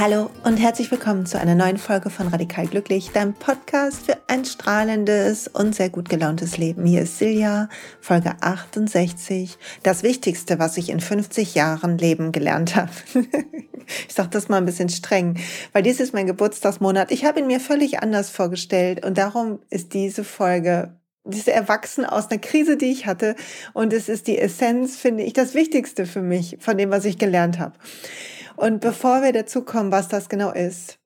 Hallo und herzlich willkommen zu einer neuen Folge von Radikal Glücklich, deinem Podcast für ein strahlendes und sehr gut gelauntes Leben. Hier ist Silja, Folge 68. Das Wichtigste, was ich in 50 Jahren Leben gelernt habe. ich sage das mal ein bisschen streng, weil dies ist mein Geburtstagsmonat. Ich habe ihn mir völlig anders vorgestellt und darum ist diese Folge diese Erwachsen aus einer Krise, die ich hatte. Und es ist die Essenz, finde ich, das Wichtigste für mich von dem, was ich gelernt habe. Und bevor wir dazu kommen, was das genau ist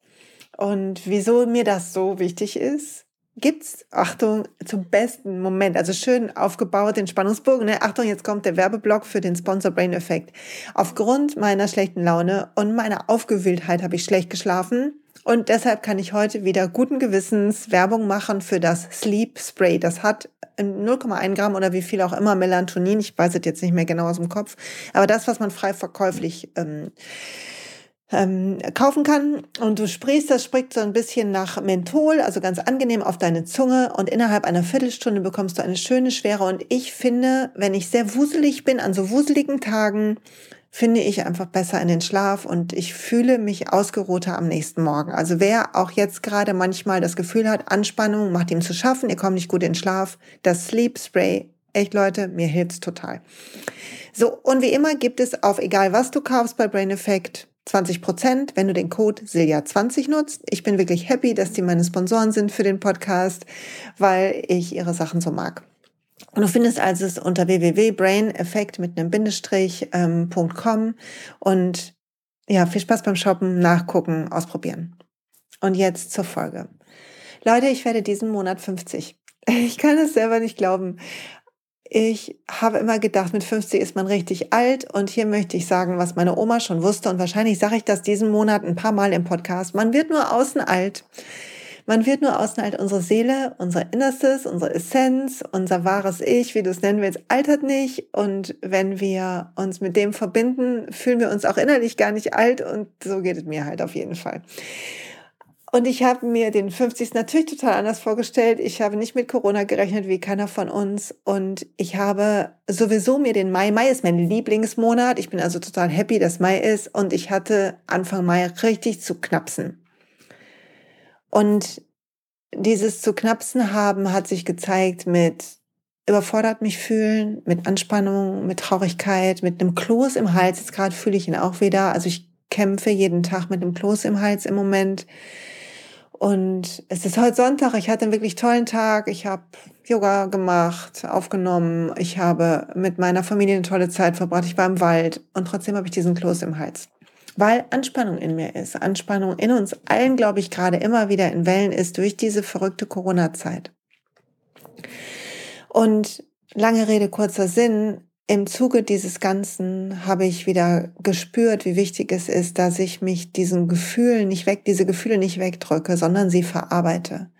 und wieso mir das so wichtig ist, gibt's Achtung zum besten Moment, also schön aufgebaut den Spannungsbogen. Ne? Achtung, jetzt kommt der Werbeblock für den Sponsor Brain Effekt. Aufgrund meiner schlechten Laune und meiner Aufgewühltheit habe ich schlecht geschlafen. Und deshalb kann ich heute wieder guten Gewissens Werbung machen für das Sleep Spray. Das hat 0,1 Gramm oder wie viel auch immer Melatonin. Ich weiß es jetzt nicht mehr genau aus dem Kopf. Aber das, was man frei verkäuflich ähm, ähm, kaufen kann. Und du sprichst, das spricht so ein bisschen nach Menthol, also ganz angenehm auf deine Zunge. Und innerhalb einer Viertelstunde bekommst du eine schöne Schwere. Und ich finde, wenn ich sehr wuselig bin, an so wuseligen Tagen, finde ich einfach besser in den Schlaf und ich fühle mich ausgeruhter am nächsten Morgen. Also wer auch jetzt gerade manchmal das Gefühl hat, Anspannung macht ihm zu schaffen, ihr kommt nicht gut in den Schlaf, das Sleep Spray, echt Leute, mir hilft's total. So, und wie immer gibt es auf egal was du kaufst bei Brain Effect 20 Prozent, wenn du den Code Silja20 nutzt. Ich bin wirklich happy, dass die meine Sponsoren sind für den Podcast, weil ich ihre Sachen so mag. Und du findest also es unter www.braineffekt mit einem Bindestrich ähm, und ja, viel Spaß beim Shoppen, nachgucken, ausprobieren. Und jetzt zur Folge. Leute, ich werde diesen Monat 50. Ich kann es selber nicht glauben. Ich habe immer gedacht, mit 50 ist man richtig alt und hier möchte ich sagen, was meine Oma schon wusste und wahrscheinlich sage ich das diesen Monat ein paar Mal im Podcast. Man wird nur außen alt. Man wird nur außen alt. Unsere Seele, unser Innerstes, unsere Essenz, unser wahres Ich, wie du es nennen willst, altert nicht. Und wenn wir uns mit dem verbinden, fühlen wir uns auch innerlich gar nicht alt. Und so geht es mir halt auf jeden Fall. Und ich habe mir den 50. natürlich total anders vorgestellt. Ich habe nicht mit Corona gerechnet, wie keiner von uns. Und ich habe sowieso mir den Mai, Mai ist mein Lieblingsmonat. Ich bin also total happy, dass Mai ist. Und ich hatte Anfang Mai richtig zu knapsen. Und dieses zu knapsen haben hat sich gezeigt mit überfordert mich fühlen, mit Anspannung, mit Traurigkeit, mit einem Kloß im Hals. Jetzt gerade fühle ich ihn auch wieder. Also ich kämpfe jeden Tag mit einem Kloß im Hals im Moment. Und es ist heute Sonntag. Ich hatte einen wirklich tollen Tag. Ich habe Yoga gemacht, aufgenommen. Ich habe mit meiner Familie eine tolle Zeit verbracht. Ich war im Wald und trotzdem habe ich diesen Kloß im Hals weil Anspannung in mir ist. Anspannung in uns allen, glaube ich, gerade immer wieder in Wellen ist durch diese verrückte Corona-Zeit. Und lange Rede, kurzer Sinn. Im Zuge dieses Ganzen habe ich wieder gespürt, wie wichtig es ist, dass ich mich diesen Gefühlen nicht weg, diese Gefühle nicht wegdrücke, sondern sie verarbeite.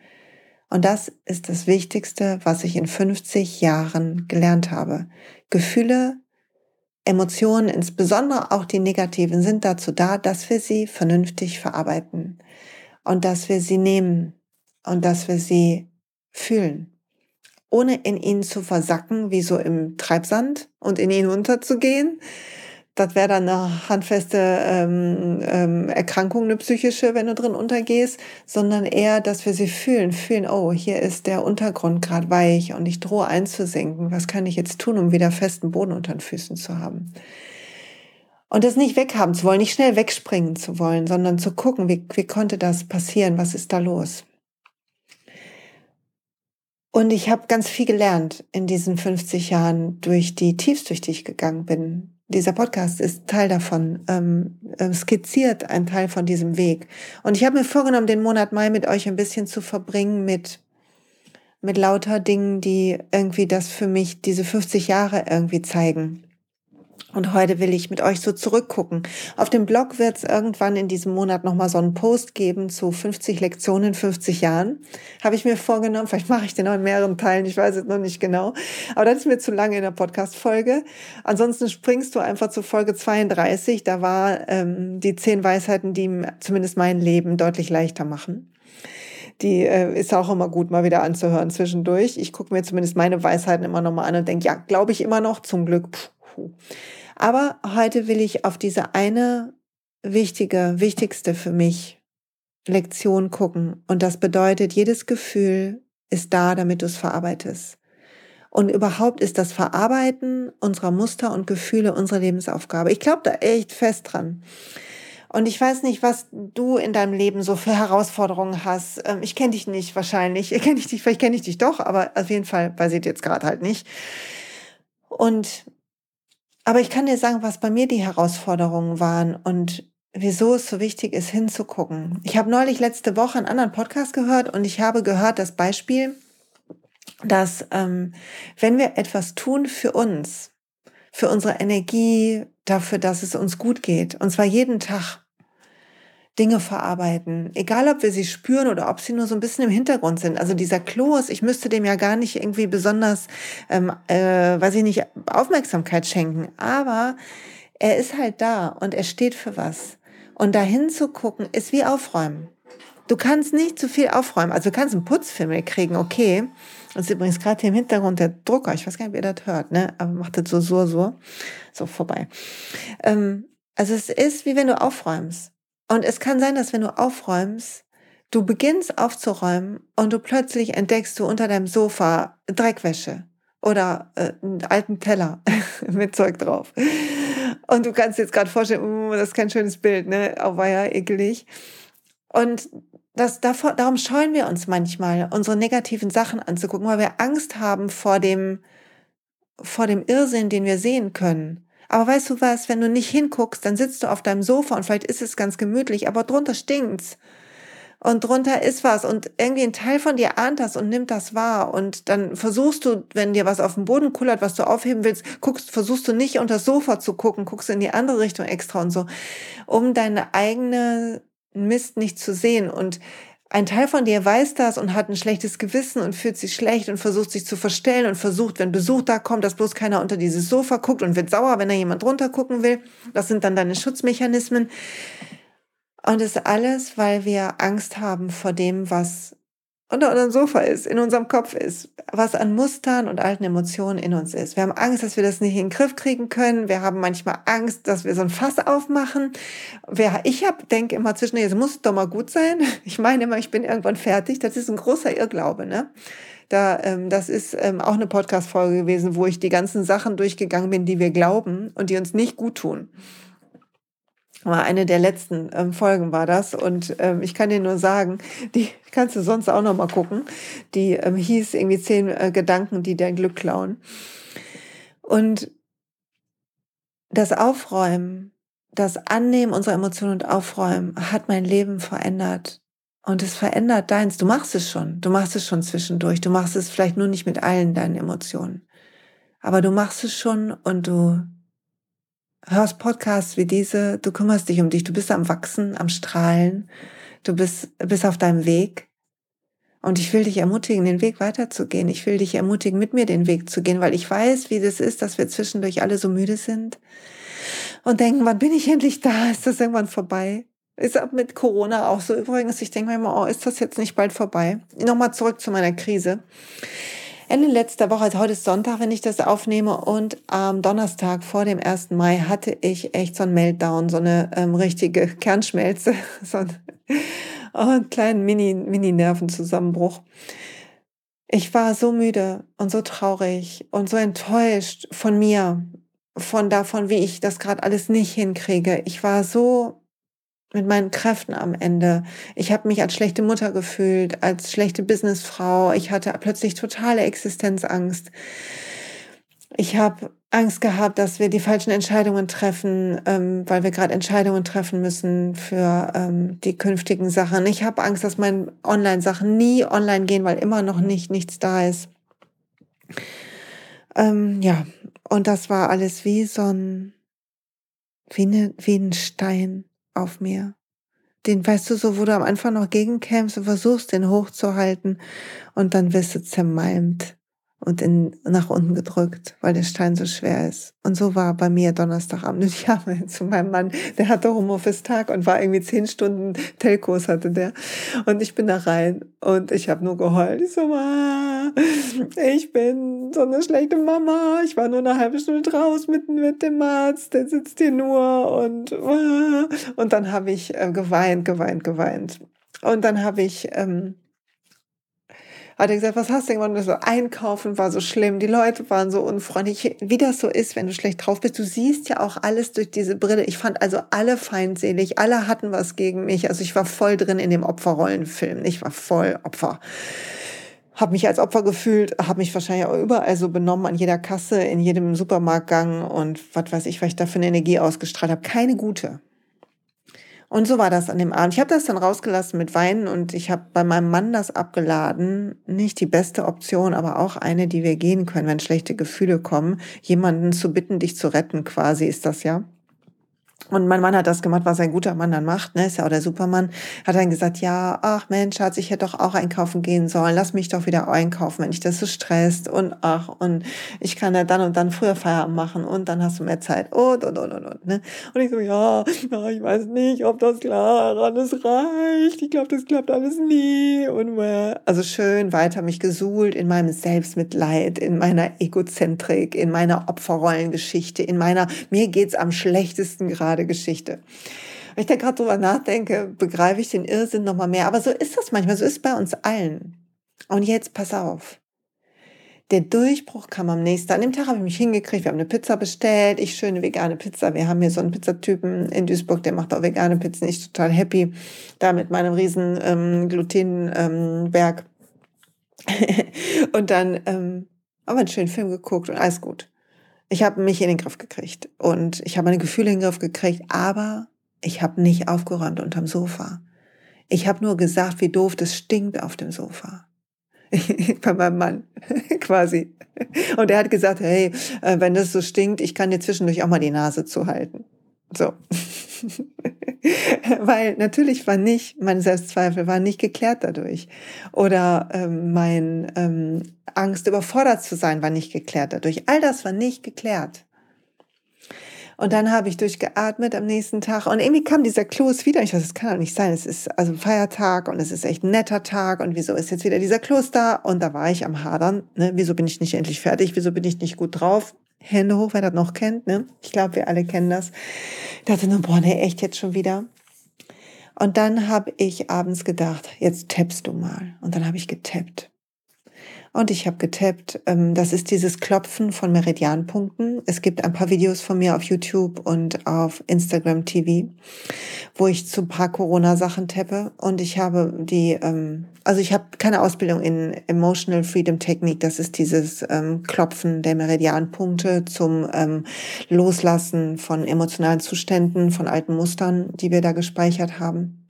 Und das ist das Wichtigste, was ich in 50 Jahren gelernt habe. Gefühle Emotionen, insbesondere auch die negativen, sind dazu da, dass wir sie vernünftig verarbeiten und dass wir sie nehmen und dass wir sie fühlen, ohne in ihnen zu versacken, wie so im Treibsand und in ihnen unterzugehen, das wäre dann eine handfeste ähm, ähm, Erkrankung, eine psychische, wenn du drin untergehst, sondern eher, dass wir sie fühlen, fühlen, oh, hier ist der Untergrund gerade weich und ich drohe einzusinken. Was kann ich jetzt tun, um wieder festen Boden unter den Füßen zu haben? Und das nicht weghaben zu wollen, nicht schnell wegspringen zu wollen, sondern zu gucken, wie, wie konnte das passieren, was ist da los? Und ich habe ganz viel gelernt in diesen 50 Jahren durch die Tiefs, durch die ich gegangen bin, dieser Podcast ist Teil davon, ähm, äh, skizziert ein Teil von diesem Weg. Und ich habe mir vorgenommen, den Monat Mai mit euch ein bisschen zu verbringen mit, mit lauter Dingen, die irgendwie das für mich diese 50 Jahre irgendwie zeigen. Und heute will ich mit euch so zurückgucken. Auf dem Blog wird es irgendwann in diesem Monat nochmal so einen Post geben zu 50 Lektionen in 50 Jahren. Habe ich mir vorgenommen, vielleicht mache ich den auch in mehreren Teilen, ich weiß es noch nicht genau. Aber das ist mir zu lange in der Podcast-Folge. Ansonsten springst du einfach zu Folge 32. Da war ähm, die zehn Weisheiten, die zumindest mein Leben deutlich leichter machen. Die äh, ist auch immer gut, mal wieder anzuhören zwischendurch. Ich gucke mir zumindest meine Weisheiten immer nochmal an und denke, ja, glaube ich immer noch, zum Glück. Puh. Aber heute will ich auf diese eine wichtige, wichtigste für mich Lektion gucken. Und das bedeutet, jedes Gefühl ist da, damit du es verarbeitest. Und überhaupt ist das Verarbeiten unserer Muster und Gefühle unsere Lebensaufgabe. Ich glaube da echt fest dran. Und ich weiß nicht, was du in deinem Leben so für Herausforderungen hast. Ähm, ich kenne dich nicht wahrscheinlich. Ich kenne dich, vielleicht kenne ich dich doch, aber auf jeden Fall weiß ich jetzt gerade halt nicht. Und aber ich kann dir sagen, was bei mir die Herausforderungen waren und wieso es so wichtig ist, hinzugucken. Ich habe neulich letzte Woche einen anderen Podcast gehört und ich habe gehört das Beispiel, dass ähm, wenn wir etwas tun für uns, für unsere Energie, dafür, dass es uns gut geht, und zwar jeden Tag, Dinge verarbeiten, egal ob wir sie spüren oder ob sie nur so ein bisschen im Hintergrund sind. Also dieser Kloß, ich müsste dem ja gar nicht irgendwie besonders, ähm, äh, weiß ich nicht, Aufmerksamkeit schenken, aber er ist halt da und er steht für was. Und dahin zu gucken, ist wie aufräumen. Du kannst nicht zu viel aufräumen. Also du kannst einen Putzfimmel kriegen, okay. Das ist übrigens gerade hier im Hintergrund der Drucker. Ich weiß gar nicht, ob ihr das hört, ne? Aber macht das so, so, so. So, vorbei. Ähm, also es ist wie wenn du aufräumst. Und es kann sein, dass wenn du aufräumst, du beginnst aufzuräumen und du plötzlich entdeckst du unter deinem Sofa Dreckwäsche oder äh, einen alten Teller mit Zeug drauf. Und du kannst jetzt gerade vorstellen, uh, das ist kein schönes Bild, ne? Aber war ja ekelig. Und das, davor, darum scheuen wir uns manchmal, unsere negativen Sachen anzugucken, weil wir Angst haben vor dem, vor dem Irrsinn, den wir sehen können. Aber weißt du was, wenn du nicht hinguckst, dann sitzt du auf deinem Sofa und vielleicht ist es ganz gemütlich, aber drunter stinkt's. Und drunter ist was und irgendwie ein Teil von dir ahnt das und nimmt das wahr und dann versuchst du, wenn dir was auf dem Boden kullert, was du aufheben willst, guckst, versuchst du nicht unter das Sofa zu gucken, guckst in die andere Richtung extra und so, um deine eigene Mist nicht zu sehen und ein Teil von dir weiß das und hat ein schlechtes Gewissen und fühlt sich schlecht und versucht sich zu verstellen und versucht, wenn Besuch da kommt, dass bloß keiner unter dieses Sofa guckt und wird sauer, wenn da jemand drunter gucken will. Das sind dann deine Schutzmechanismen. Und das ist alles, weil wir Angst haben vor dem, was unter unserem Sofa ist, in unserem Kopf ist, was an Mustern und alten Emotionen in uns ist. Wir haben Angst, dass wir das nicht in den Griff kriegen können. Wir haben manchmal Angst, dass wir so ein Fass aufmachen. Ich hab, denke immer zwischen, es muss doch mal gut sein. Ich meine immer, ich bin irgendwann fertig. Das ist ein großer Irrglaube, ne? Da, ähm, das ist ähm, auch eine Podcast-Folge gewesen, wo ich die ganzen Sachen durchgegangen bin, die wir glauben und die uns nicht gut tun war eine der letzten ähm, Folgen war das und ähm, ich kann dir nur sagen, die kannst du sonst auch noch mal gucken. Die ähm, hieß irgendwie zehn äh, Gedanken, die dein Glück klauen. Und das Aufräumen, das Annehmen unserer Emotionen und Aufräumen hat mein Leben verändert. Und es verändert deins. Du machst es schon. Du machst es schon zwischendurch. Du machst es vielleicht nur nicht mit allen deinen Emotionen. Aber du machst es schon und du hörst Podcasts wie diese, du kümmerst dich um dich, du bist am Wachsen, am Strahlen, du bist, bist auf deinem Weg. Und ich will dich ermutigen, den Weg weiterzugehen. Ich will dich ermutigen, mit mir den Weg zu gehen, weil ich weiß, wie das ist, dass wir zwischendurch alle so müde sind und denken, wann bin ich endlich da? Ist das irgendwann vorbei? Ist ab mit Corona auch so übrigens. Ich denke mir immer, oh, ist das jetzt nicht bald vorbei? Nochmal zurück zu meiner Krise. Ende letzter Woche, also heute ist Sonntag, wenn ich das aufnehme, und am Donnerstag vor dem 1. Mai hatte ich echt so ein Meltdown, so eine ähm, richtige Kernschmelze, so ein, oh, einen kleinen Mini, Mini-Nervenzusammenbruch. Ich war so müde und so traurig und so enttäuscht von mir, von davon, wie ich das gerade alles nicht hinkriege. Ich war so mit meinen Kräften am Ende. Ich habe mich als schlechte Mutter gefühlt, als schlechte Businessfrau. Ich hatte plötzlich totale Existenzangst. Ich habe Angst gehabt, dass wir die falschen Entscheidungen treffen, ähm, weil wir gerade Entscheidungen treffen müssen für ähm, die künftigen Sachen. Ich habe Angst, dass meine Online-Sachen nie online gehen, weil immer noch nicht nichts da ist. Ähm, ja, und das war alles wie so ein, wie, ne, wie ein Stein auf mir. Den, weißt du, so, wo du am Anfang noch gegenkämpfst und versuchst, den hochzuhalten und dann wirst du zermalmt. Und in, nach unten gedrückt, weil der Stein so schwer ist. Und so war bei mir Donnerstagabend. Und ich habe zu meinem Mann, der hatte Homeoffice-Tag und war irgendwie zehn Stunden Telcos hatte der. Und ich bin da rein und ich habe nur geheult. Ich so, ich bin so eine schlechte Mama. Ich war nur eine halbe Stunde draus mit, mit dem Arzt, der sitzt hier nur und, und dann habe ich äh, geweint, geweint, geweint. Und dann habe ich, ähm, hat er gesagt, was hast du denn gemacht? Und so, einkaufen war so schlimm, die Leute waren so unfreundlich. Wie das so ist, wenn du schlecht drauf bist, du siehst ja auch alles durch diese Brille. Ich fand also alle feindselig, alle hatten was gegen mich. Also ich war voll drin in dem Opferrollenfilm. Ich war voll Opfer habe mich als Opfer gefühlt, habe mich wahrscheinlich auch überall so benommen, an jeder Kasse, in jedem Supermarktgang und was weiß ich, was ich da für eine Energie ausgestrahlt habe. Keine gute. Und so war das an dem Abend. Ich habe das dann rausgelassen mit Weinen und ich habe bei meinem Mann das abgeladen. Nicht die beste Option, aber auch eine, die wir gehen können, wenn schlechte Gefühle kommen. Jemanden zu bitten, dich zu retten, quasi ist das ja. Und mein Mann hat das gemacht, was ein guter Mann dann macht, ne, ist ja auch der Supermann, hat dann gesagt, ja, ach Mensch, Schatz, ich hätte doch auch einkaufen gehen sollen, lass mich doch wieder einkaufen, wenn dich das so stresst. Und ach, und ich kann ja dann und dann früher Feierabend machen und dann hast du mehr Zeit. Und, und, und, und, und, ne. Und ich so, ja, ja ich weiß nicht, ob das klar alles reicht, ich glaube, das klappt alles nie. Und mehr. Also schön weiter mich gesuhlt in meinem Selbstmitleid, in meiner Egozentrik, in meiner Opferrollengeschichte, in meiner, mir geht's am schlechtesten gerade gerade Geschichte. Wenn ich da gerade drüber nachdenke, begreife ich den Irrsinn nochmal mehr. Aber so ist das manchmal, so ist es bei uns allen. Und jetzt pass auf. Der Durchbruch kam am nächsten. An dem Tag habe ich mich hingekriegt. Wir haben eine Pizza bestellt. Ich schöne vegane Pizza. Wir haben hier so einen Pizzatypen in Duisburg, der macht auch vegane Pizzen. Ich total happy da mit meinem riesen ähm, Glutenberg. Ähm, und dann ähm, haben wir einen schönen Film geguckt und alles gut. Ich habe mich in den Griff gekriegt und ich habe meine Gefühle in den Griff gekriegt, aber ich habe nicht aufgeräumt unterm Sofa. Ich habe nur gesagt, wie doof das stinkt auf dem Sofa. Bei meinem Mann, quasi. Und er hat gesagt, hey, äh, wenn das so stinkt, ich kann dir zwischendurch auch mal die Nase zuhalten. So. Weil natürlich war nicht, mein Selbstzweifel war nicht geklärt dadurch. Oder ähm, mein ähm, Angst, überfordert zu sein, war nicht geklärt dadurch. All das war nicht geklärt. Und dann habe ich durchgeatmet am nächsten Tag und irgendwie kam dieser Kloß wieder. Ich dachte, das kann doch nicht sein. Es ist also Feiertag und es ist echt ein netter Tag und wieso ist jetzt wieder dieser Kloß da? Und da war ich am Hadern. Ne? Wieso bin ich nicht endlich fertig? Wieso bin ich nicht gut drauf? Hände hoch, wer das noch kennt. Ne? Ich glaube, wir alle kennen das. Ich dachte nur, boah, ne, echt jetzt schon wieder. Und dann habe ich abends gedacht, jetzt tappst du mal. Und dann habe ich getappt. Und ich habe getappt. Ähm, das ist dieses Klopfen von Meridianpunkten. Es gibt ein paar Videos von mir auf YouTube und auf Instagram TV, wo ich zu ein paar Corona-Sachen tappe. Und ich habe die, ähm, also ich habe keine Ausbildung in Emotional Freedom Technik. Das ist dieses ähm, Klopfen der Meridianpunkte zum Loslassen von emotionalen Zuständen, von alten Mustern, die wir da gespeichert haben.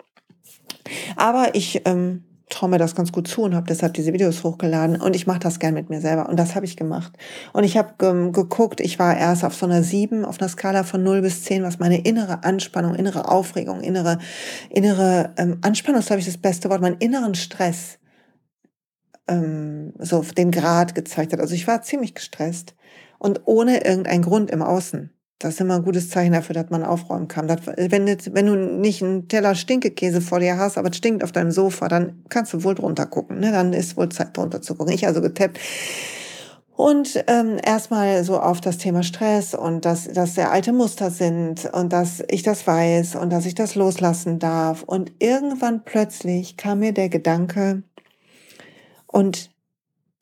Aber ich ähm, traue mir das ganz gut zu und habe deshalb diese Videos hochgeladen und ich mache das gern mit mir selber und das habe ich gemacht. Und ich habe ähm, geguckt, ich war erst auf so einer 7, auf einer Skala von 0 bis 10, was meine innere Anspannung, innere Aufregung, innere, innere ähm, Anspannung ist, glaube ich, das beste Wort, meinen inneren Stress ähm, so den Grad gezeigt hat. Also ich war ziemlich gestresst und ohne irgendeinen Grund im Außen. Das ist immer ein gutes Zeichen dafür, dass man aufräumen kann. Das, wenn, jetzt, wenn du nicht einen Teller Stinkekäse vor dir hast, aber es stinkt auf deinem Sofa, dann kannst du wohl drunter gucken. Ne? Dann ist wohl Zeit, drunter zu gucken. Ich also getappt. Und ähm, erstmal so auf das Thema Stress und dass dass der alte Muster sind und dass ich das weiß und dass ich das loslassen darf. Und irgendwann plötzlich kam mir der Gedanke, und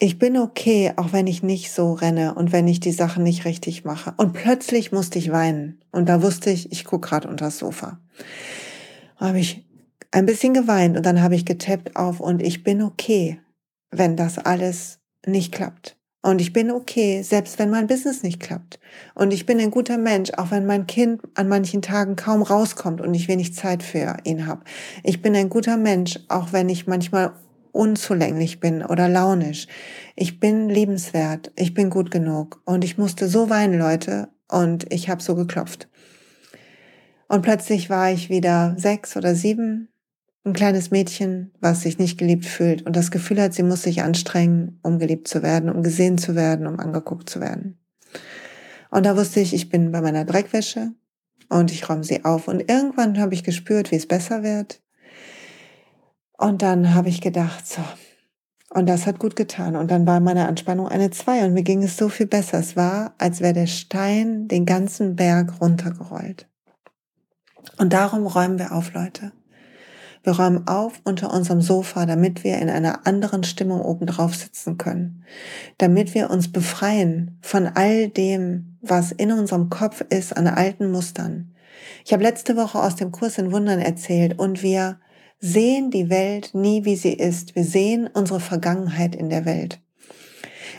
ich bin okay, auch wenn ich nicht so renne und wenn ich die Sachen nicht richtig mache. Und plötzlich musste ich weinen. Und da wusste ich, ich gucke gerade unter das Sofa. Habe ich ein bisschen geweint und dann habe ich getappt auf und ich bin okay, wenn das alles nicht klappt. Und ich bin okay, selbst wenn mein Business nicht klappt. Und ich bin ein guter Mensch, auch wenn mein Kind an manchen Tagen kaum rauskommt und ich wenig Zeit für ihn habe. Ich bin ein guter Mensch, auch wenn ich manchmal unzulänglich bin oder launisch. Ich bin liebenswert, ich bin gut genug und ich musste so weinen, Leute, und ich habe so geklopft. Und plötzlich war ich wieder sechs oder sieben Ein kleines Mädchen, was sich nicht geliebt fühlt und das Gefühl hat, sie muss sich anstrengen, um geliebt zu werden, um gesehen zu werden, um angeguckt zu werden. Und da wusste ich, ich bin bei meiner Dreckwäsche und ich räume sie auf. Und irgendwann habe ich gespürt, wie es besser wird. Und dann habe ich gedacht, so, und das hat gut getan. Und dann war meine Anspannung eine zwei und mir ging es so viel besser. Es war, als wäre der Stein den ganzen Berg runtergerollt. Und darum räumen wir auf, Leute. Wir räumen auf unter unserem Sofa, damit wir in einer anderen Stimmung oben drauf sitzen können. Damit wir uns befreien von all dem, was in unserem Kopf ist, an alten Mustern. Ich habe letzte Woche aus dem Kurs in Wundern erzählt und wir sehen die Welt nie, wie sie ist. Wir sehen unsere Vergangenheit in der Welt.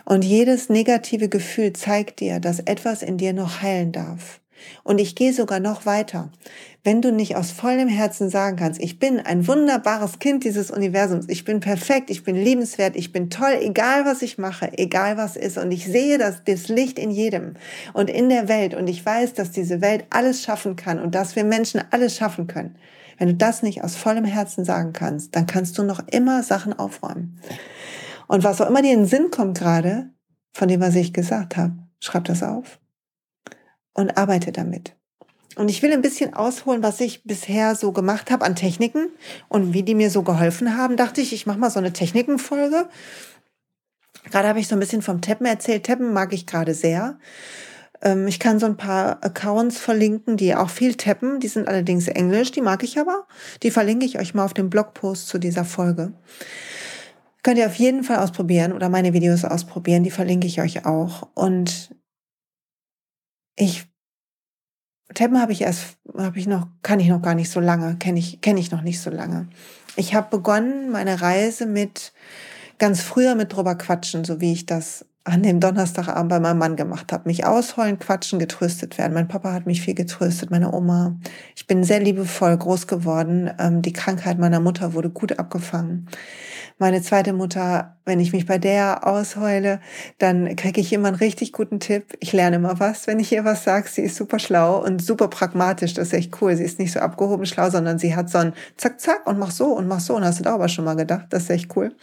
Und jedes negative Gefühl zeigt dir, dass etwas in dir noch heilen darf. Und ich gehe sogar noch weiter. Wenn du nicht aus vollem Herzen sagen kannst, ich bin ein wunderbares Kind dieses Universums, ich bin perfekt, ich bin liebenswert, ich bin toll, egal was ich mache, egal was ist, und ich sehe das, das Licht in jedem und in der Welt, und ich weiß, dass diese Welt alles schaffen kann und dass wir Menschen alles schaffen können, wenn du das nicht aus vollem Herzen sagen kannst, dann kannst du noch immer Sachen aufräumen. Und was auch immer dir in den Sinn kommt gerade, von dem, was ich gesagt habe, schreib das auf und arbeite damit. Und ich will ein bisschen ausholen, was ich bisher so gemacht habe an Techniken und wie die mir so geholfen haben. Dachte ich, ich mache mal so eine Technikenfolge. Gerade habe ich so ein bisschen vom Tappen erzählt. Tappen mag ich gerade sehr. Ähm, ich kann so ein paar Accounts verlinken, die auch viel tappen. Die sind allerdings Englisch, die mag ich aber. Die verlinke ich euch mal auf dem Blogpost zu dieser Folge. Könnt ihr auf jeden Fall ausprobieren oder meine Videos ausprobieren, die verlinke ich euch auch. Und ich Tappen habe ich erst, habe ich noch, kann ich noch gar nicht so lange, kenne ich, kenne ich noch nicht so lange. Ich habe begonnen meine Reise mit ganz früher mit drüber quatschen, so wie ich das an dem Donnerstagabend bei meinem Mann gemacht habe. Mich ausheulen, quatschen, getröstet werden. Mein Papa hat mich viel getröstet, meine Oma. Ich bin sehr liebevoll groß geworden. Ähm, die Krankheit meiner Mutter wurde gut abgefangen. Meine zweite Mutter, wenn ich mich bei der ausheule, dann kriege ich immer einen richtig guten Tipp. Ich lerne immer was, wenn ich ihr was sage. Sie ist super schlau und super pragmatisch. Das ist echt cool. Sie ist nicht so abgehoben schlau, sondern sie hat so ein Zack, Zack und mach so und mach so. Und hast du da aber schon mal gedacht? Das ist echt cool.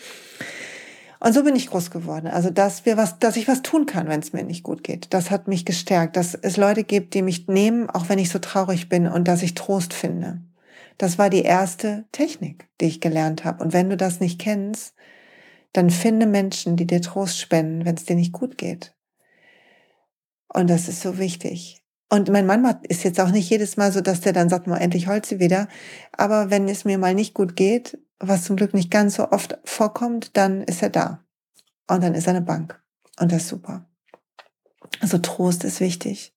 Und so bin ich groß geworden. Also, dass wir was, dass ich was tun kann, wenn es mir nicht gut geht. Das hat mich gestärkt, dass es Leute gibt, die mich nehmen, auch wenn ich so traurig bin und dass ich Trost finde. Das war die erste Technik, die ich gelernt habe. Und wenn du das nicht kennst, dann finde Menschen, die dir Trost spenden, wenn es dir nicht gut geht. Und das ist so wichtig. Und mein Mann ist jetzt auch nicht jedes Mal so, dass der dann sagt, mal endlich heult sie wieder. Aber wenn es mir mal nicht gut geht, was zum Glück nicht ganz so oft vorkommt, dann ist er da. Und dann ist er eine Bank. Und das ist super. Also Trost ist wichtig.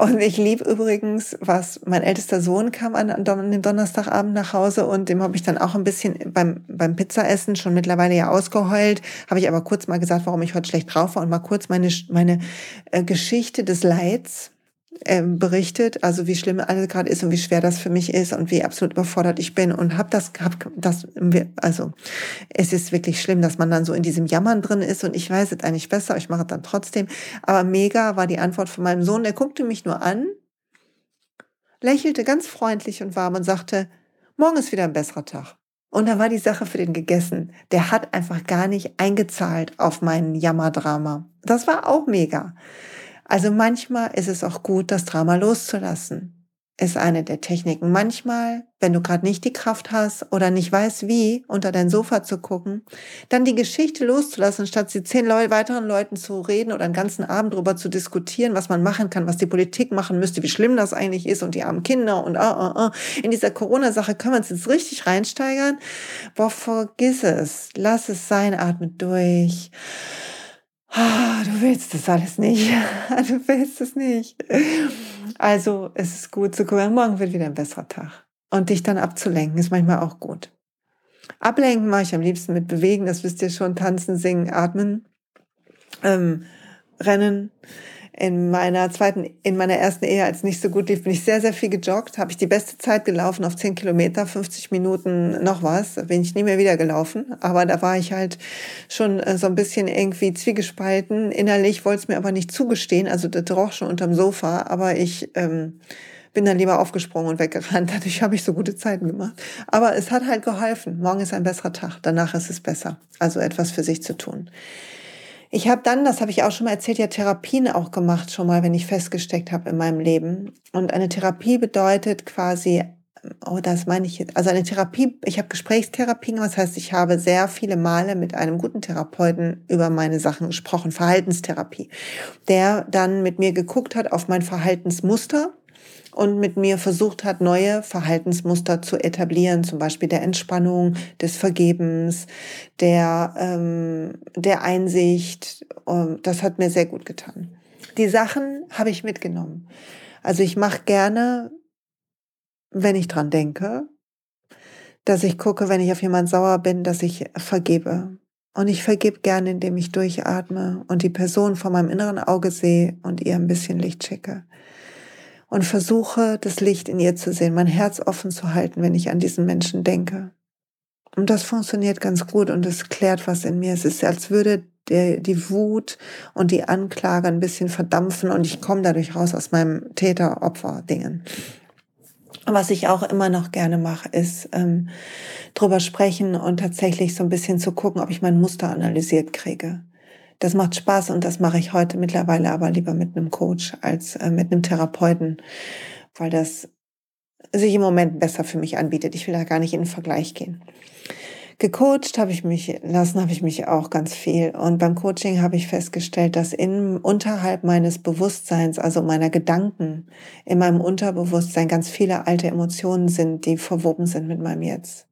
Und ich liebe übrigens, was mein ältester Sohn kam an, an dem Donnerstagabend nach Hause und dem habe ich dann auch ein bisschen beim, beim Pizzaessen schon mittlerweile ja ausgeheult, habe ich aber kurz mal gesagt, warum ich heute schlecht drauf war und mal kurz meine, meine äh, Geschichte des Leids ähm, berichtet, also wie schlimm alles gerade ist und wie schwer das für mich ist und wie absolut überfordert ich bin und habe das, hab das, also es ist wirklich schlimm, dass man dann so in diesem Jammern drin ist und ich weiß es eigentlich besser, ich mache es dann trotzdem. Aber mega war die Antwort von meinem Sohn, der guckte mich nur an, lächelte ganz freundlich und warm und sagte, morgen ist wieder ein besserer Tag. Und da war die Sache für den gegessen. Der hat einfach gar nicht eingezahlt auf mein Jammerdrama. Das war auch mega. Also manchmal ist es auch gut, das Drama loszulassen. Ist eine der Techniken. Manchmal, wenn du gerade nicht die Kraft hast oder nicht weißt, wie, unter dein Sofa zu gucken, dann die Geschichte loszulassen, statt sie zehn Leu weiteren Leuten zu reden oder einen ganzen Abend darüber zu diskutieren, was man machen kann, was die Politik machen müsste, wie schlimm das eigentlich ist und die armen Kinder und ah, ah, ah. In dieser Corona-Sache können wir uns jetzt richtig reinsteigern. Boah, vergiss es. Lass es sein, atme durch. Ah, du willst das alles nicht. Du willst es nicht. Also es ist gut zu gucken, morgen wird wieder ein besserer Tag. Und dich dann abzulenken ist manchmal auch gut. Ablenken mache ich am liebsten mit Bewegen, das wisst ihr schon, tanzen, singen, atmen, ähm, rennen in meiner zweiten, in meiner ersten Ehe, als nicht so gut lief, bin ich sehr, sehr viel gejoggt, habe ich die beste Zeit gelaufen auf 10 Kilometer, 50 Minuten noch was, bin ich nie mehr wieder gelaufen. Aber da war ich halt schon äh, so ein bisschen irgendwie zwiegespalten. Innerlich wollte es mir aber nicht zugestehen, also das roch schon unterm Sofa, aber ich ähm, bin dann lieber aufgesprungen und weggerannt. Dadurch habe ich so gute Zeiten gemacht. Aber es hat halt geholfen. Morgen ist ein besserer Tag, danach ist es besser. Also etwas für sich zu tun. Ich habe dann, das habe ich auch schon mal erzählt, ja Therapien auch gemacht, schon mal, wenn ich festgesteckt habe in meinem Leben. Und eine Therapie bedeutet quasi, oh, das meine ich jetzt, also eine Therapie, ich habe Gesprächstherapien, das heißt, ich habe sehr viele Male mit einem guten Therapeuten über meine Sachen gesprochen, Verhaltenstherapie, der dann mit mir geguckt hat auf mein Verhaltensmuster und mit mir versucht hat, neue Verhaltensmuster zu etablieren, zum Beispiel der Entspannung, des Vergebens, der, ähm, der Einsicht. Das hat mir sehr gut getan. Die Sachen habe ich mitgenommen. Also ich mache gerne, wenn ich dran denke, dass ich gucke, wenn ich auf jemand sauer bin, dass ich vergebe. Und ich vergebe gerne, indem ich durchatme und die Person vor meinem inneren Auge sehe und ihr ein bisschen Licht schicke und versuche, das Licht in ihr zu sehen, mein Herz offen zu halten, wenn ich an diesen Menschen denke. Und das funktioniert ganz gut und es klärt was in mir. Es ist, als würde der, die Wut und die Anklage ein bisschen verdampfen und ich komme dadurch raus aus meinem Täter-Opfer-Dingen. Was ich auch immer noch gerne mache, ist ähm, drüber sprechen und tatsächlich so ein bisschen zu gucken, ob ich mein Muster analysiert kriege. Das macht Spaß und das mache ich heute mittlerweile aber lieber mit einem Coach als äh, mit einem Therapeuten, weil das sich im Moment besser für mich anbietet. Ich will da gar nicht in den Vergleich gehen. Gecoacht habe ich mich lassen, habe ich mich auch ganz viel. Und beim Coaching habe ich festgestellt, dass in, unterhalb meines Bewusstseins, also meiner Gedanken, in meinem Unterbewusstsein ganz viele alte Emotionen sind, die verwoben sind mit meinem Jetzt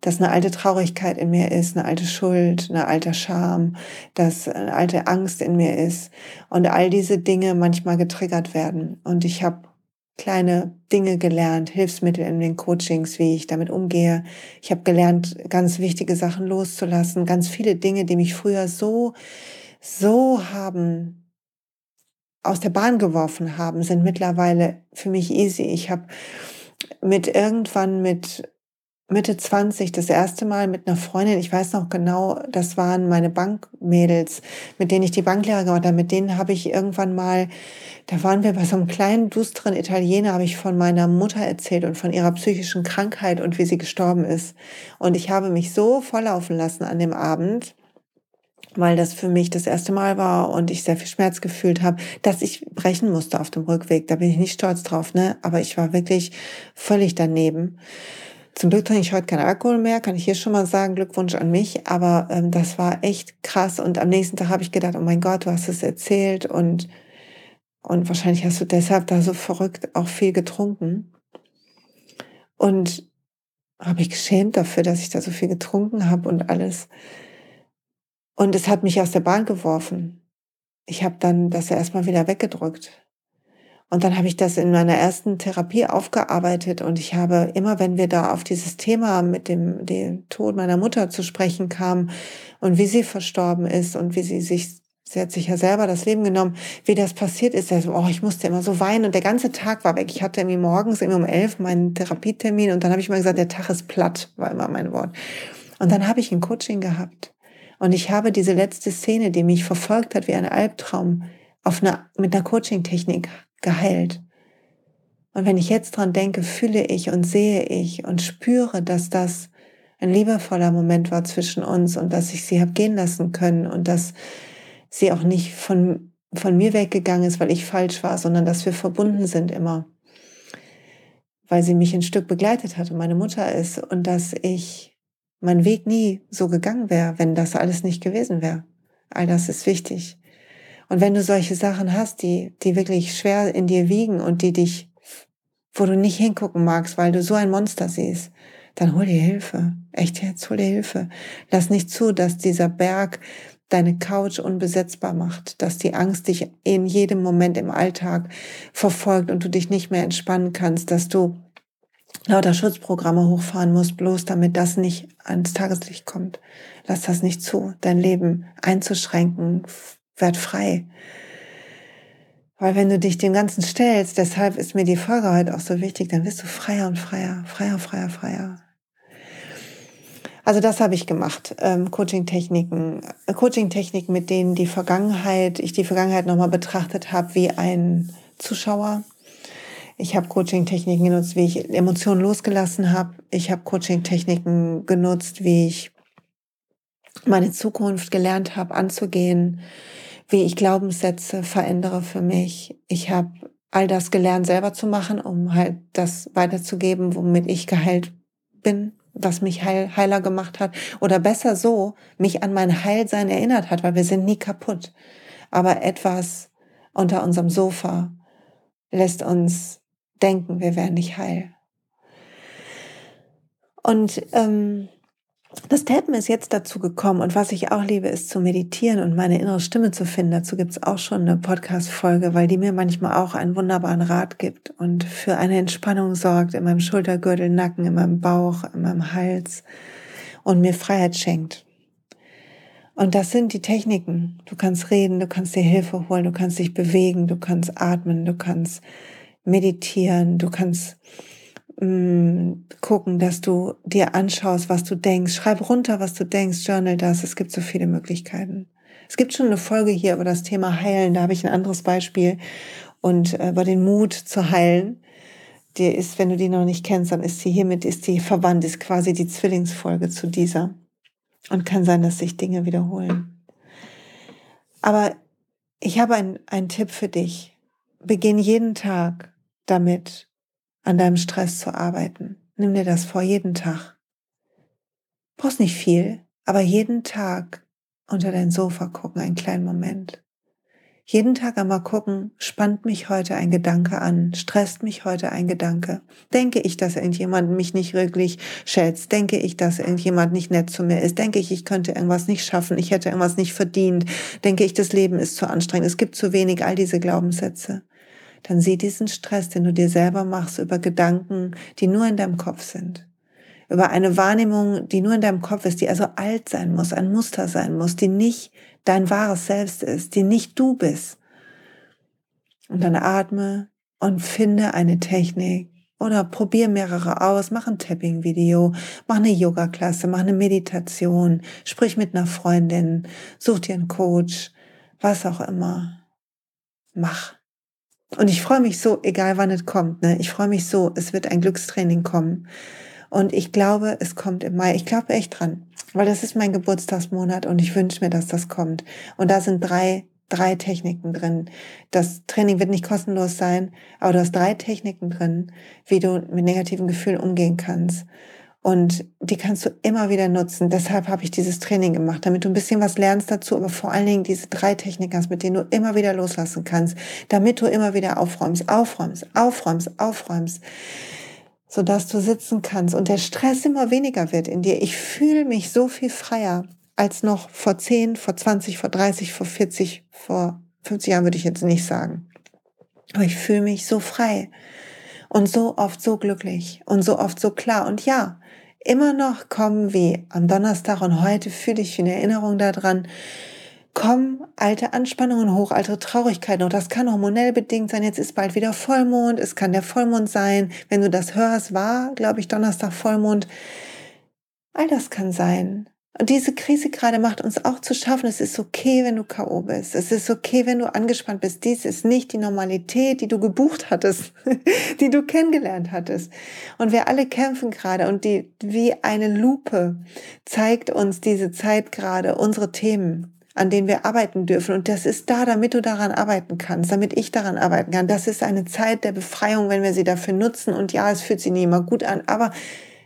dass eine alte Traurigkeit in mir ist, eine alte Schuld, eine alte Scham, dass eine alte Angst in mir ist und all diese Dinge manchmal getriggert werden. Und ich habe kleine Dinge gelernt, Hilfsmittel in den Coachings, wie ich damit umgehe. Ich habe gelernt, ganz wichtige Sachen loszulassen, ganz viele Dinge, die mich früher so, so haben aus der Bahn geworfen haben, sind mittlerweile für mich easy. Ich habe mit irgendwann mit Mitte 20 das erste Mal mit einer Freundin, ich weiß noch genau, das waren meine Bankmädels, mit denen ich die Banklehre gemacht habe, mit denen habe ich irgendwann mal, da waren wir bei so einem kleinen, dusteren Italiener, habe ich von meiner Mutter erzählt und von ihrer psychischen Krankheit und wie sie gestorben ist. Und ich habe mich so volllaufen lassen an dem Abend, weil das für mich das erste Mal war und ich sehr viel Schmerz gefühlt habe, dass ich brechen musste auf dem Rückweg. Da bin ich nicht stolz drauf, ne? Aber ich war wirklich völlig daneben. Zum Glück trinke ich heute keinen Alkohol mehr, kann ich hier schon mal sagen, Glückwunsch an mich. Aber ähm, das war echt krass. Und am nächsten Tag habe ich gedacht, oh mein Gott, du hast es erzählt und, und wahrscheinlich hast du deshalb da so verrückt auch viel getrunken. Und habe ich geschämt dafür, dass ich da so viel getrunken habe und alles. Und es hat mich aus der Bahn geworfen. Ich habe dann das erstmal wieder weggedrückt. Und dann habe ich das in meiner ersten Therapie aufgearbeitet und ich habe immer, wenn wir da auf dieses Thema mit dem, dem Tod meiner Mutter zu sprechen kamen und wie sie verstorben ist und wie sie sich Sie hat sich ja selber das Leben genommen. Wie das passiert ist, also, oh, ich musste immer so weinen und der ganze Tag war weg. Ich hatte irgendwie morgens immer um elf meinen Therapietermin und dann habe ich mal gesagt, der Tag ist platt, war immer mein Wort. Und dann habe ich ein Coaching gehabt und ich habe diese letzte Szene, die mich verfolgt hat wie ein Albtraum, auf einer, mit einer Coaching-Technik geheilt. Und wenn ich jetzt dran denke, fühle ich und sehe ich und spüre, dass das ein liebevoller Moment war zwischen uns und dass ich sie habe gehen lassen können und dass sie auch nicht von, von mir weggegangen ist, weil ich falsch war, sondern dass wir verbunden sind immer. Weil sie mich ein Stück begleitet hat und meine Mutter ist und dass ich mein Weg nie so gegangen wäre, wenn das alles nicht gewesen wäre. All das ist wichtig. Und wenn du solche Sachen hast, die, die wirklich schwer in dir wiegen und die dich, wo du nicht hingucken magst, weil du so ein Monster siehst, dann hol dir Hilfe. Echt jetzt, hol dir Hilfe. Lass nicht zu, dass dieser Berg deine Couch unbesetzbar macht, dass die Angst dich in jedem Moment im Alltag verfolgt und du dich nicht mehr entspannen kannst, dass du lauter Schutzprogramme hochfahren musst, bloß damit das nicht ans Tageslicht kommt. Lass das nicht zu, dein Leben einzuschränken, werd frei. Weil wenn du dich dem Ganzen stellst, deshalb ist mir die Folge heute auch so wichtig, dann wirst du freier und freier, freier, freier, freier. Also das habe ich gemacht. Ähm, Coaching-Techniken, äh, Coaching-Techniken, mit denen die Vergangenheit, ich die Vergangenheit nochmal betrachtet habe wie ein Zuschauer. Ich habe Coaching-Techniken genutzt, wie ich Emotionen losgelassen habe. Ich habe Coaching-Techniken genutzt, wie ich meine Zukunft gelernt habe anzugehen, wie ich Glaubenssätze verändere für mich. Ich habe all das gelernt selber zu machen, um halt das weiterzugeben, womit ich geheilt bin, was mich heil, heiler gemacht hat. Oder besser so, mich an mein Heilsein erinnert hat, weil wir sind nie kaputt. Aber etwas unter unserem Sofa lässt uns denken, wir wären nicht heil. Und ähm, das Tappen ist jetzt dazu gekommen und was ich auch liebe, ist zu meditieren und meine innere Stimme zu finden. Dazu gibt es auch schon eine Podcast-Folge, weil die mir manchmal auch einen wunderbaren Rat gibt und für eine Entspannung sorgt in meinem Schultergürtel, Nacken, in meinem Bauch, in meinem Hals und mir Freiheit schenkt. Und das sind die Techniken. Du kannst reden, du kannst dir Hilfe holen, du kannst dich bewegen, du kannst atmen, du kannst meditieren, du kannst gucken, dass du dir anschaust, was du denkst. Schreib runter, was du denkst, journal das. Es gibt so viele Möglichkeiten. Es gibt schon eine Folge hier über das Thema Heilen. Da habe ich ein anderes Beispiel und äh, über den Mut zu heilen. Die ist, wenn du die noch nicht kennst, dann ist sie hiermit, ist die verwandt, ist quasi die Zwillingsfolge zu dieser. Und kann sein, dass sich Dinge wiederholen. Aber ich habe einen Tipp für dich. Beginn jeden Tag damit, an deinem Stress zu arbeiten. Nimm dir das vor jeden Tag. Brauchst nicht viel, aber jeden Tag unter dein Sofa gucken, einen kleinen Moment. Jeden Tag einmal gucken, spannt mich heute ein Gedanke an, stresst mich heute ein Gedanke. Denke ich, dass irgendjemand mich nicht wirklich schätzt? Denke ich, dass irgendjemand nicht nett zu mir ist? Denke ich, ich könnte irgendwas nicht schaffen? Ich hätte irgendwas nicht verdient? Denke ich, das Leben ist zu anstrengend? Es gibt zu wenig, all diese Glaubenssätze dann sieh diesen Stress, den du dir selber machst, über Gedanken, die nur in deinem Kopf sind. Über eine Wahrnehmung, die nur in deinem Kopf ist, die also alt sein muss, ein Muster sein muss, die nicht dein wahres Selbst ist, die nicht du bist. Und dann atme und finde eine Technik oder probier mehrere aus, mach ein Tapping-Video, mach eine Yoga-Klasse, mach eine Meditation, sprich mit einer Freundin, such dir einen Coach, was auch immer. Mach. Und ich freue mich so, egal wann es kommt, ne? ich freue mich so, es wird ein Glückstraining kommen. Und ich glaube, es kommt im Mai. Ich glaube echt dran, weil das ist mein Geburtstagsmonat und ich wünsche mir, dass das kommt. Und da sind drei, drei Techniken drin. Das Training wird nicht kostenlos sein, aber du hast drei Techniken drin, wie du mit negativen Gefühlen umgehen kannst. Und die kannst du immer wieder nutzen. Deshalb habe ich dieses Training gemacht, damit du ein bisschen was lernst dazu, aber vor allen Dingen diese drei Techniken hast, mit denen du immer wieder loslassen kannst, damit du immer wieder aufräumst, aufräumst, aufräumst, aufräumst, sodass du sitzen kannst und der Stress immer weniger wird in dir. Ich fühle mich so viel freier als noch vor 10, vor 20, vor 30, vor 40, vor 50 Jahren würde ich jetzt nicht sagen. Aber ich fühle mich so frei und so oft so glücklich und so oft so klar. Und ja, immer noch kommen wie am Donnerstag und heute fühle ich eine Erinnerung daran, kommen alte Anspannungen hoch, alte Traurigkeiten. Und das kann hormonell bedingt sein. Jetzt ist bald wieder Vollmond. Es kann der Vollmond sein. Wenn du das hörst, war, glaube ich, Donnerstag Vollmond. All das kann sein. Und diese Krise gerade macht uns auch zu schaffen. Es ist okay, wenn du K.O. bist. Es ist okay, wenn du angespannt bist. Dies ist nicht die Normalität, die du gebucht hattest, die du kennengelernt hattest. Und wir alle kämpfen gerade und die, wie eine Lupe zeigt uns diese Zeit gerade unsere Themen an denen wir arbeiten dürfen. Und das ist da, damit du daran arbeiten kannst, damit ich daran arbeiten kann. Das ist eine Zeit der Befreiung, wenn wir sie dafür nutzen. Und ja, es fühlt sich nicht immer gut an, aber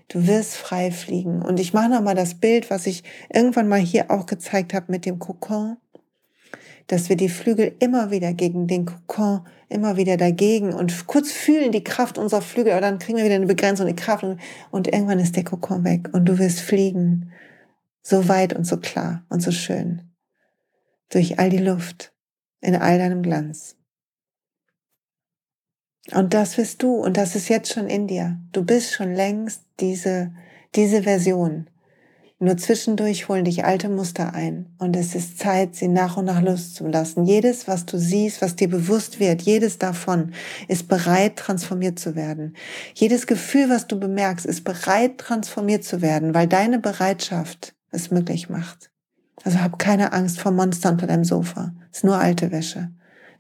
Du wirst frei fliegen. Und ich mache nochmal das Bild, was ich irgendwann mal hier auch gezeigt habe mit dem Kokon, dass wir die Flügel immer wieder gegen den Kokon, immer wieder dagegen und kurz fühlen die Kraft unserer Flügel, aber dann kriegen wir wieder eine Begrenzung, die Kraft und, und irgendwann ist der Kokon weg und du wirst fliegen. So weit und so klar und so schön. Durch all die Luft, in all deinem Glanz. Und das bist du und das ist jetzt schon in dir. Du bist schon längst diese, diese Version. Nur zwischendurch holen dich alte Muster ein und es ist Zeit, sie nach und nach loszulassen. Jedes, was du siehst, was dir bewusst wird, jedes davon ist bereit, transformiert zu werden. Jedes Gefühl, was du bemerkst, ist bereit, transformiert zu werden, weil deine Bereitschaft es möglich macht. Also hab keine Angst vor Monster unter deinem Sofa. Es ist nur alte Wäsche.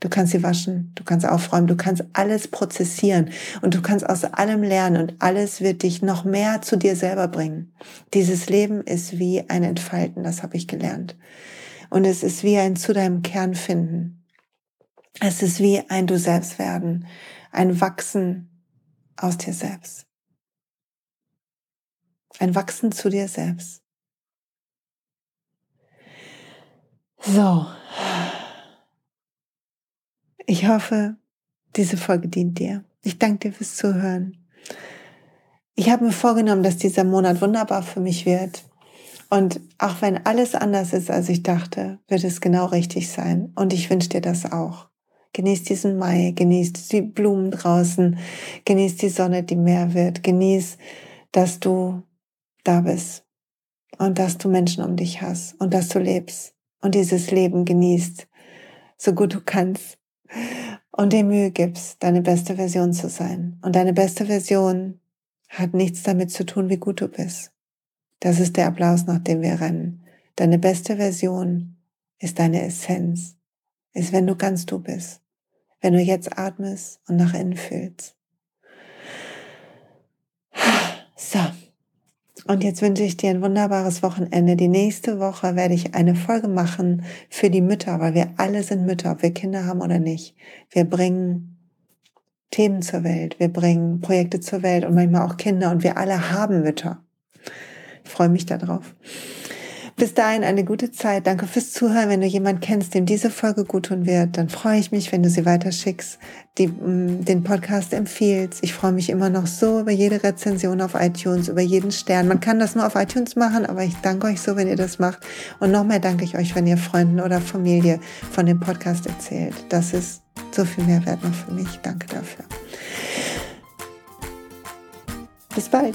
Du kannst sie waschen, du kannst aufräumen, du kannst alles prozessieren und du kannst aus allem lernen und alles wird dich noch mehr zu dir selber bringen. Dieses Leben ist wie ein Entfalten, das habe ich gelernt. Und es ist wie ein zu deinem Kern finden. Es ist wie ein Du selbst werden, ein Wachsen aus dir selbst. Ein Wachsen zu dir selbst. So. Ich hoffe, diese Folge dient dir. Ich danke dir fürs Zuhören. Ich habe mir vorgenommen, dass dieser Monat wunderbar für mich wird. Und auch wenn alles anders ist, als ich dachte, wird es genau richtig sein. Und ich wünsche dir das auch. Genieß diesen Mai, genieß die Blumen draußen, genieß die Sonne, die mehr wird, genieß, dass du da bist und dass du Menschen um dich hast und dass du lebst und dieses Leben genießt, so gut du kannst und dir Mühe gibst, deine beste Version zu sein. Und deine beste Version hat nichts damit zu tun, wie gut du bist. Das ist der Applaus, nach dem wir rennen. Deine beste Version ist deine Essenz, ist, wenn du ganz du bist wenn du jetzt atmest und nach innen fühlst. So. Und jetzt wünsche ich dir ein wunderbares Wochenende. Die nächste Woche werde ich eine Folge machen für die Mütter, weil wir alle sind Mütter, ob wir Kinder haben oder nicht. Wir bringen Themen zur Welt, wir bringen Projekte zur Welt und manchmal auch Kinder und wir alle haben Mütter. Ich freue mich darauf. Bis dahin eine gute Zeit. Danke fürs Zuhören. Wenn du jemanden kennst, dem diese Folge gut tun wird, dann freue ich mich, wenn du sie weiterschickst, die, mm, den Podcast empfiehlst. Ich freue mich immer noch so über jede Rezension auf iTunes, über jeden Stern. Man kann das nur auf iTunes machen, aber ich danke euch so, wenn ihr das macht. Und noch mehr danke ich euch, wenn ihr Freunden oder Familie von dem Podcast erzählt. Das ist so viel Mehrwert noch für mich. Danke dafür. Bis bald.